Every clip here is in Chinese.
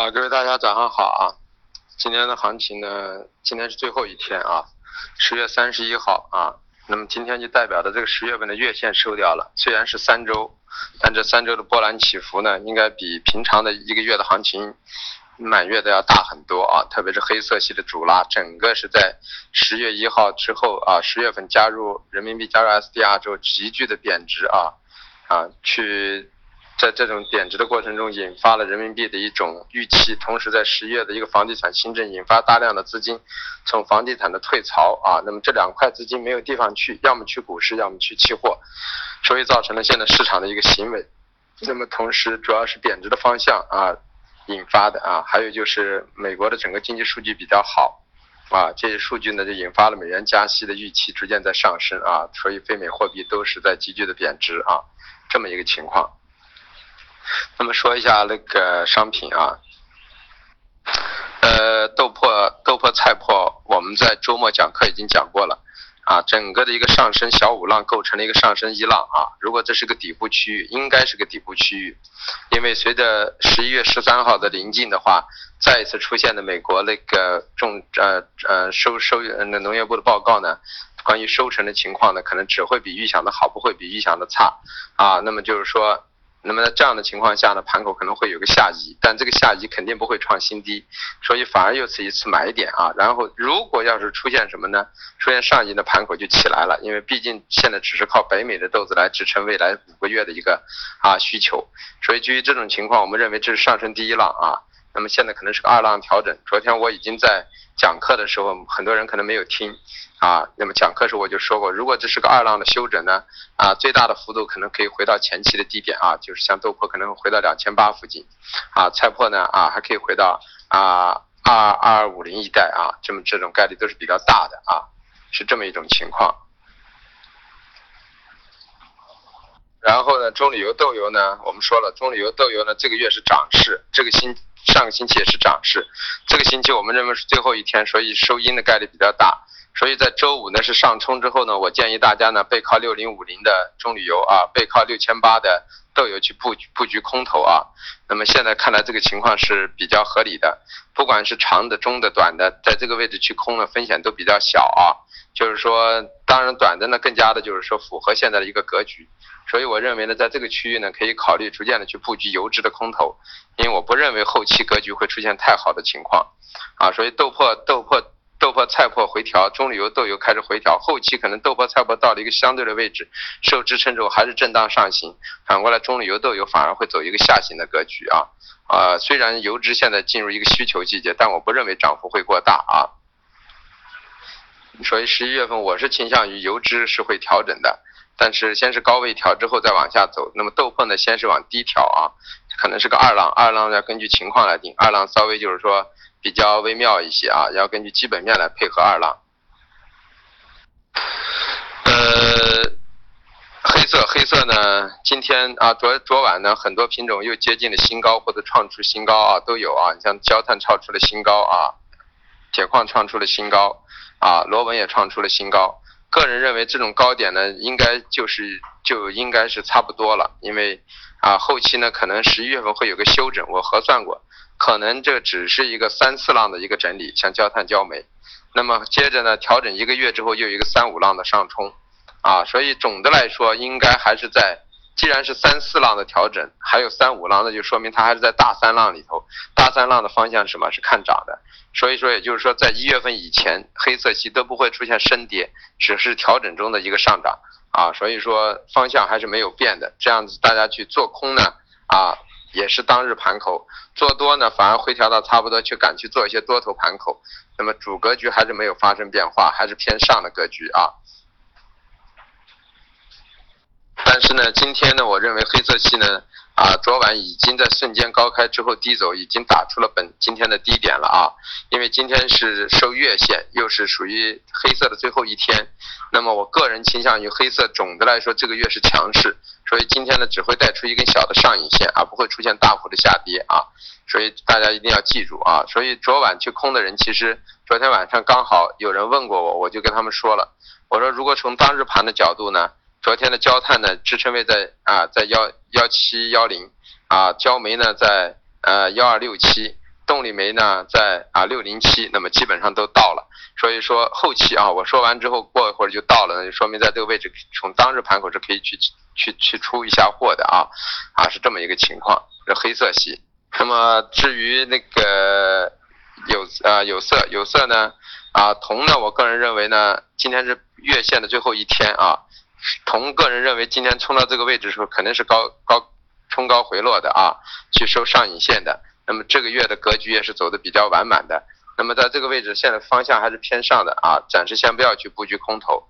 啊，各位大家早上好啊！今天的行情呢，今天是最后一天啊，十月三十一号啊。那么今天就代表着这个十月份的月线收掉了，虽然是三周，但这三周的波澜起伏呢，应该比平常的一个月的行情满月的要大很多啊。特别是黑色系的主拉，整个是在十月一号之后啊，十月份加入人民币加入 SDR 之后急剧的贬值啊啊去。在这种贬值的过程中，引发了人民币的一种预期，同时在十月的一个房地产新政，引发大量的资金从房地产的退潮啊，那么这两块资金没有地方去，要么去股市，要么去期货，所以造成了现在市场的一个行为。那么同时主要是贬值的方向啊引发的啊，还有就是美国的整个经济数据比较好啊，这些数据呢就引发了美元加息的预期逐渐在上升啊，所以非美货币都是在急剧的贬值啊，这么一个情况。那么说一下那个商品啊，呃，豆粕、豆粕、菜粕，我们在周末讲课已经讲过了啊。整个的一个上升小五浪构成了一个上升一浪啊。如果这是个底部区域，应该是个底部区域，因为随着十一月十三号的临近的话，再一次出现的美国那个种呃呃收收那农业部的报告呢，关于收成的情况呢，可能只会比预想的好，不会比预想的差啊。那么就是说。那么在这样的情况下呢，盘口可能会有个下移，但这个下移肯定不会创新低，所以反而又是一次买点啊。然后如果要是出现什么呢？出现上移的盘口就起来了，因为毕竟现在只是靠北美的豆子来支撑未来五个月的一个啊需求，所以基于这种情况，我们认为这是上升第一浪啊。那么现在可能是个二浪调整。昨天我已经在讲课的时候，很多人可能没有听。啊，那么讲课时候我就说过，如果这是个二浪的休整呢，啊，最大的幅度可能可以回到前期的低点啊，就是像豆粕可能回到两千八附近，啊，菜粕呢啊还可以回到啊二二五零一带啊，这么这种概率都是比较大的啊，是这么一种情况。然后呢，棕榈油豆油呢，我们说了，棕榈油豆油呢这个月是涨势，这个星上个星期也是涨势，这个星期我们认为是最后一天，所以收阴的概率比较大。所以在周五呢是上冲之后呢，我建议大家呢背靠六零五零的中旅游啊，背靠六千八的豆油去布局布局空头啊。那么现在看来这个情况是比较合理的，不管是长的、中的、短的，在这个位置去空的风险都比较小啊。就是说，当然短的呢更加的就是说符合现在的一个格局。所以我认为呢，在这个区域呢可以考虑逐渐的去布局油脂的空头，因为我不认为后期格局会出现太好的情况啊。所以豆粕豆粕。豆粕、菜粕回调，中旅游豆油开始回调，后期可能豆粕、菜粕到了一个相对的位置，受支撑之后还是震荡上行，反过来中旅游豆油反而会走一个下行的格局啊啊，虽然油脂现在进入一个需求季节，但我不认为涨幅会过大啊，所以十一月份我是倾向于油脂是会调整的，但是先是高位调之后再往下走，那么豆粕呢先是往低调啊，可能是个二浪，二浪要根据情况来定，二浪稍微就是说。比较微妙一些啊，要根据基本面来配合二浪。呃，黑色黑色呢，今天啊，昨昨晚呢，很多品种又接近了新高或者创出新高啊，都有啊。像焦炭创出了新高啊，铁矿创出了新高啊，螺纹也创出了新高。个人认为这种高点呢，应该就是就应该是差不多了，因为啊，后期呢可能十一月份会有个休整，我核算过。可能这只是一个三四浪的一个整理，像焦炭、焦煤，那么接着呢，调整一个月之后又一个三五浪的上冲，啊，所以总的来说应该还是在，既然是三四浪的调整，还有三五浪，那就说明它还是在大三浪里头，大三浪的方向是什么？是看涨的，所以说也就是说在一月份以前，黑色系都不会出现深跌，只是调整中的一个上涨，啊，所以说方向还是没有变的，这样子大家去做空呢，啊。也是当日盘口做多呢，反而回调到差不多，去敢去做一些多头盘口。那么主格局还是没有发生变化，还是偏上的格局啊。但是呢，今天呢，我认为黑色系呢。啊，昨晚已经在瞬间高开之后低走，已经打出了本今天的低点了啊！因为今天是收月线，又是属于黑色的最后一天，那么我个人倾向于黑色，总的来说这个月是强势，所以今天呢只会带出一根小的上影线，而不会出现大幅的下跌啊！所以大家一定要记住啊！所以昨晚去空的人，其实昨天晚上刚好有人问过我，我就跟他们说了，我说如果从当日盘的角度呢？昨天的焦炭呢，支撑位在啊，在幺幺七幺零，啊，焦煤呢在呃幺二六七，动力煤呢在啊六零七，那么基本上都到了。所以说后期啊，我说完之后过一会儿就到了，那就说明在这个位置从当日盘口是可以去去去出一下货的啊啊是这么一个情况，是黑色系。那么至于那个有啊有色有色呢啊铜呢，我个人认为呢，今天是月线的最后一天啊，同个人认为今天冲到这个位置的时候肯定是高高冲高回落的啊，去收上影线的。那么这个月的格局也是走的比较完满的。那么在这个位置，现在方向还是偏上的啊，暂时先不要去布局空头。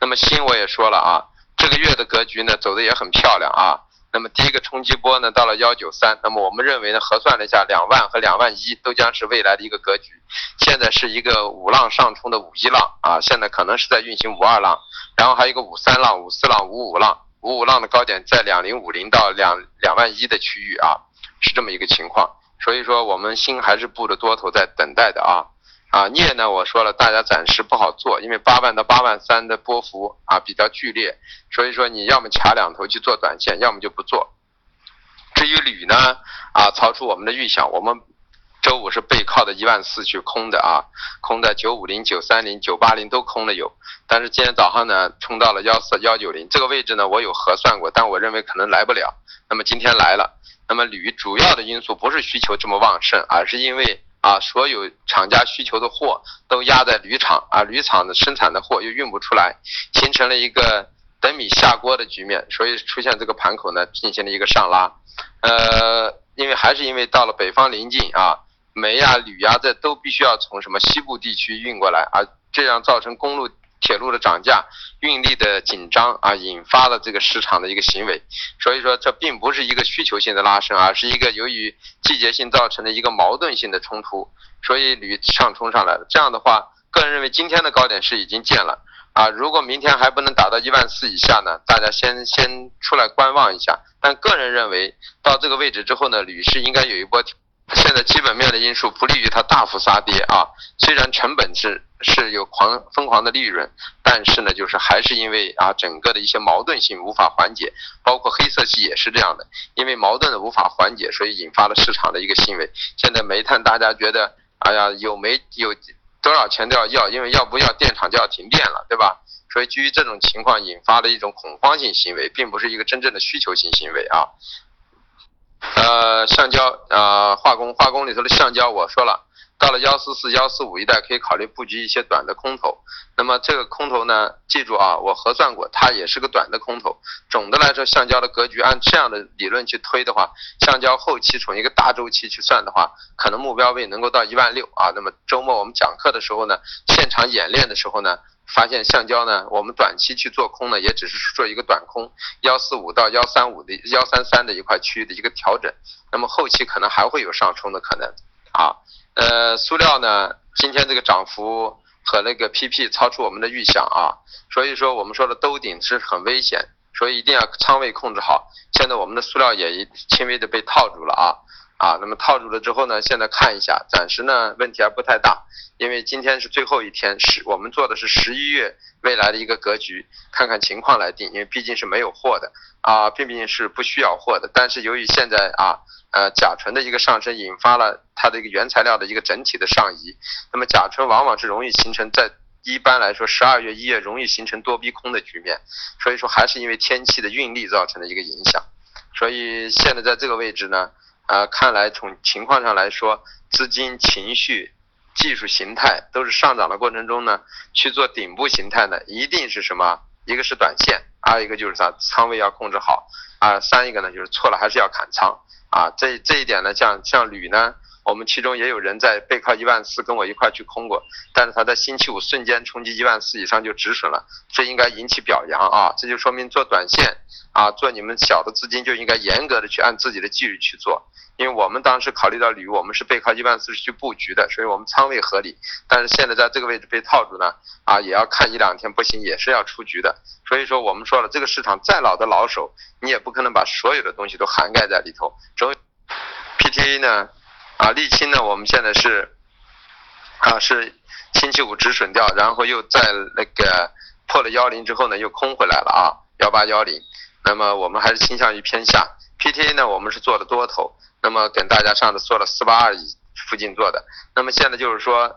那么锌我也说了啊，这个月的格局呢走的也很漂亮啊。那么第一个冲击波呢到了幺九三，那么我们认为呢核算了一下，两万和两万一都将是未来的一个格局。现在是一个五浪上冲的五一浪啊，现在可能是在运行五二浪，然后还有一个五三浪、五四浪、五五浪，五五浪的高点在两零五零到两两万一的区域啊，是这么一个情况。所以说，我们心还是布着多头在等待的啊啊镍呢，我说了，大家暂时不好做，因为八万到八万三的波幅啊比较剧烈，所以说你要么卡两头去做短线，要么就不做。至于铝呢啊，超出我们的预想，我们周五是背靠的一万四去空的啊，空的九五零、九三零、九八零都空了有，但是今天早上呢冲到了幺四幺九零这个位置呢，我有核算过，但我认为可能来不了，那么今天来了。那么铝主要的因素不是需求这么旺盛，而是因为啊，所有厂家需求的货都压在铝厂啊，铝厂的生产的货又运不出来，形成了一个等米下锅的局面，所以出现这个盘口呢进行了一个上拉。呃，因为还是因为到了北方临近啊，煤呀、铝呀这都必须要从什么西部地区运过来，啊这样造成公路。铁路的涨价、运力的紧张啊，引发了这个市场的一个行为，所以说这并不是一个需求性的拉升，而是一个由于季节性造成的一个矛盾性的冲突，所以铝上冲上来了。这样的话，个人认为今天的高点是已经见了啊，如果明天还不能达到一万四以下呢，大家先先出来观望一下。但个人认为到这个位置之后呢，铝是应该有一波。现在基本面的因素不利于它大幅杀跌啊，虽然成本是是有狂疯狂的利润，但是呢，就是还是因为啊整个的一些矛盾性无法缓解，包括黑色系也是这样的，因为矛盾的无法缓解，所以引发了市场的一个行为。现在煤炭大家觉得，哎呀有煤有多少钱都要要，因为要不要电厂就要停电了，对吧？所以基于这种情况引发的一种恐慌性行为，并不是一个真正的需求性行为啊。呃，橡胶啊，化工化工里头的橡胶，我说了，到了幺四四、幺四五一带可以考虑布局一些短的空头。那么这个空头呢，记住啊，我核算过，它也是个短的空头。总的来说，橡胶的格局按这样的理论去推的话，橡胶后期从一个大周期去算的话，可能目标位能够到一万六啊。那么周末我们讲课的时候呢，现场演练的时候呢。发现橡胶呢，我们短期去做空呢，也只是做一个短空，幺四五到幺三五的幺三三的一块区域的一个调整，那么后期可能还会有上冲的可能啊。呃，塑料呢，今天这个涨幅和那个 PP 超出我们的预想啊，所以说我们说的兜顶是很危险，所以一定要仓位控制好。现在我们的塑料也轻微的被套住了啊。啊，那么套住了之后呢？现在看一下，暂时呢问题还不太大，因为今天是最后一天，十我们做的是十一月未来的一个格局，看看情况来定，因为毕竟是没有货的啊，并并是不需要货的。但是由于现在啊，呃甲醇的一个上升，引发了它的一个原材料的一个整体的上移，那么甲醇往往是容易形成在一般来说十二月一月容易形成多逼空的局面，所以说还是因为天气的运力造成的一个影响，所以现在在这个位置呢。啊，看来从情况上来说，资金、情绪、技术形态都是上涨的过程中呢，去做顶部形态呢，一定是什么？一个是短线，二一个就是啥？仓位要控制好啊。三一个呢，就是错了还是要砍仓啊。这这一点呢，像像铝呢，我们其中也有人在背靠一万四跟我一块去空过，但是他在星期五瞬间冲击一万四以上就止损了，这应该引起表扬啊。这就说明做短线啊，做你们小的资金就应该严格的去按自己的纪律去做。因为我们当时考虑到铝，我们是背靠一万四去布局的，所以我们仓位合理。但是现在在这个位置被套住呢，啊，也要看一两天不行，也是要出局的。所以说我们说了，这个市场再老的老手，你也不可能把所有的东西都涵盖在里头。PTA 呢，啊，沥青呢，我们现在是，啊，是星期五止损掉，然后又在那个破了幺零之后呢，又空回来了啊，幺八幺零。那么我们还是倾向于偏下。PTA 呢，我们是做的多头。那么跟大家上次做了四八二附近做的。那么现在就是说，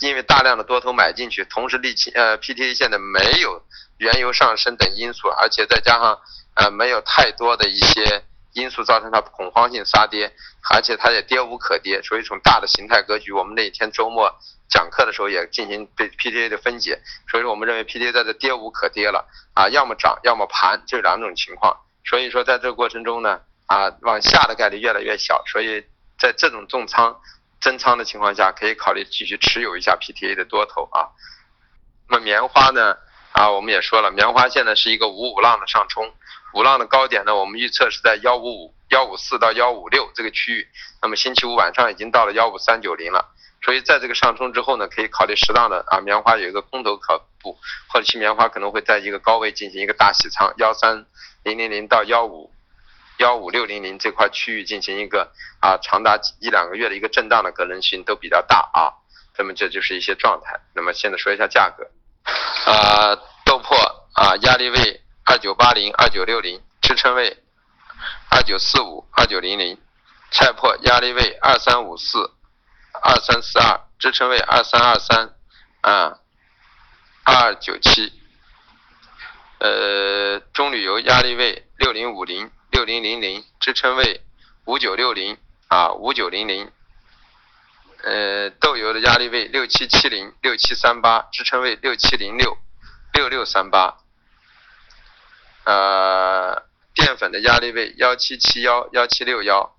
因为大量的多头买进去，同时沥青呃 PTA 现在没有原油上升等因素，而且再加上呃没有太多的一些因素造成它恐慌性杀跌，而且它也跌无可跌，所以从大的形态格局，我们那天周末讲课的时候也进行对 PTA 的分解，所以说我们认为 PTA 在这跌无可跌了啊，要么涨要么盘这两种情况。所以说，在这个过程中呢，啊，往下的概率越来越小，所以在这种重仓增仓的情况下，可以考虑继续持有一下 PTA 的多头啊。那么棉花呢，啊，我们也说了，棉花现在是一个五五浪的上冲，五浪的高点呢，我们预测是在幺五五、幺五四到幺五六这个区域。那么星期五晚上已经到了幺五三九零了，所以在这个上冲之后呢，可以考虑适当的啊，棉花有一个空头可布，或者其棉花可能会在一个高位进行一个大洗仓，幺三。零零零到幺五幺五六零零这块区域进行一个啊长达一两个月的一个震荡的可能性都比较大啊，那么这就是一些状态。那么现在说一下价格，啊豆粕啊压力位二九八零二九六零，支撑位二九四五二九零零，菜粕压力位二三五四二三四二，支撑位二三二三啊二九七。呃，中铝油压力位六零五零六零零零，支撑位五九六零啊五九零零。呃，豆油的压力位六七七零六七三八，支撑位六七零六六六三八。呃，淀粉的压力位幺七七幺幺七六幺，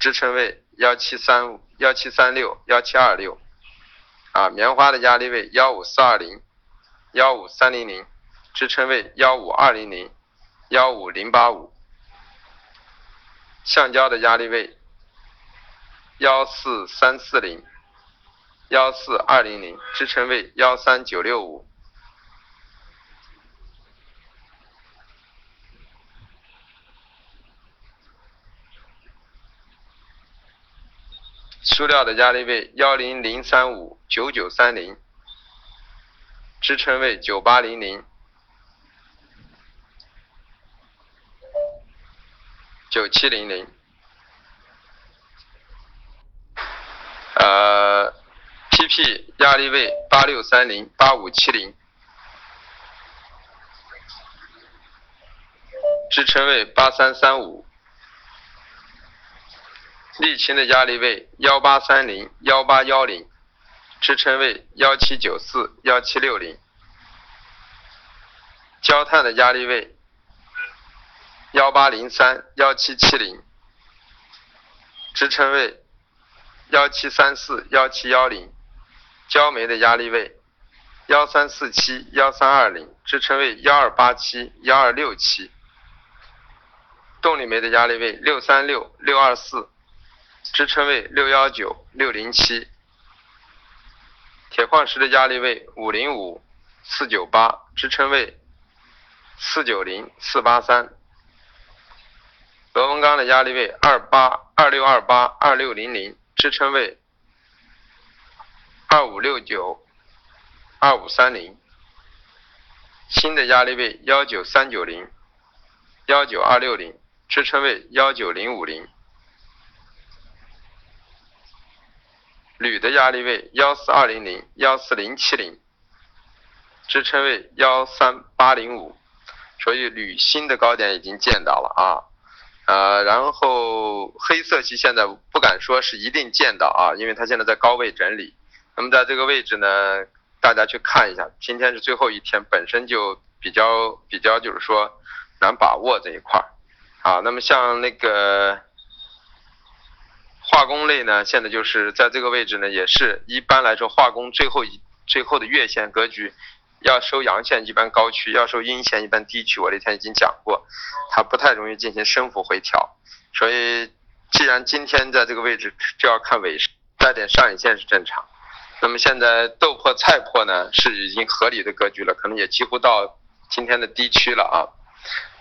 支撑位幺七三五幺七三六幺七二六。啊，棉花的压力位幺五四二零幺五三零零。支撑位幺五二零零幺五零八五，橡胶的压力位幺四三四零幺四二零零，支撑位幺三九六五。塑料的压力位幺零零三五九九三零，支撑位九八零零。九七零零，呃，PP 压力位八六三零八五七零，支撑位八三三五，沥青的压力位幺八三零幺八幺零，支撑位幺七九四幺七六零，焦炭的压力位。幺八零三幺七七零，支撑位幺七三四幺七幺零，焦煤的压力位幺三四七幺三二零，支撑位幺二八七幺二六七，动力煤的压力位六三六六二四，支撑位六幺九六零七，铁矿石的压力位五零五四九八，支撑位四九零四八三。螺纹钢的压力位二八二六二八二六零零，支撑位二五六九二五三零。新的压力位幺九三九零幺九二六零，支撑位幺九零五零。铝的压力位幺四二零零幺四零七零，支撑位幺三八零五。所以铝新的高点已经见到了啊。呃，然后黑色系现在不敢说是一定见到啊，因为它现在在高位整理。那么在这个位置呢，大家去看一下，今天是最后一天，本身就比较比较就是说难把握这一块儿。好，那么像那个化工类呢，现在就是在这个位置呢，也是一般来说化工最后一最后的月线格局。要收阳线一般高区，要收阴线一般低区。我那天已经讲过，它不太容易进行升幅回调。所以，既然今天在这个位置，就要看尾带点上影线是正常。那么现在豆粕、菜粕呢，是已经合理的格局了，可能也几乎到今天的低区了啊。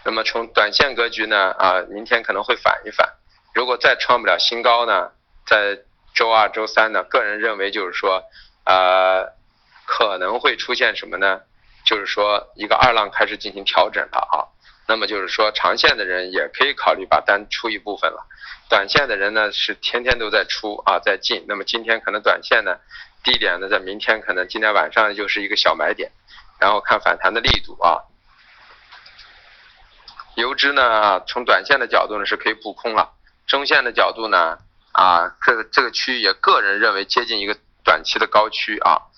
那么从短线格局呢，啊，明天可能会反一反。如果再创不了新高呢，在周二、周三呢，个人认为就是说，呃。可能会出现什么呢？就是说一个二浪开始进行调整了啊。那么就是说长线的人也可以考虑把单出一部分了，短线的人呢是天天都在出啊在进，那么今天可能短线呢低点呢在明天可能今天晚上就是一个小买点，然后看反弹的力度啊。油脂呢从短线的角度呢是可以补空了，中线的角度呢啊这个这个区域也个人认为接近一个短期的高区啊。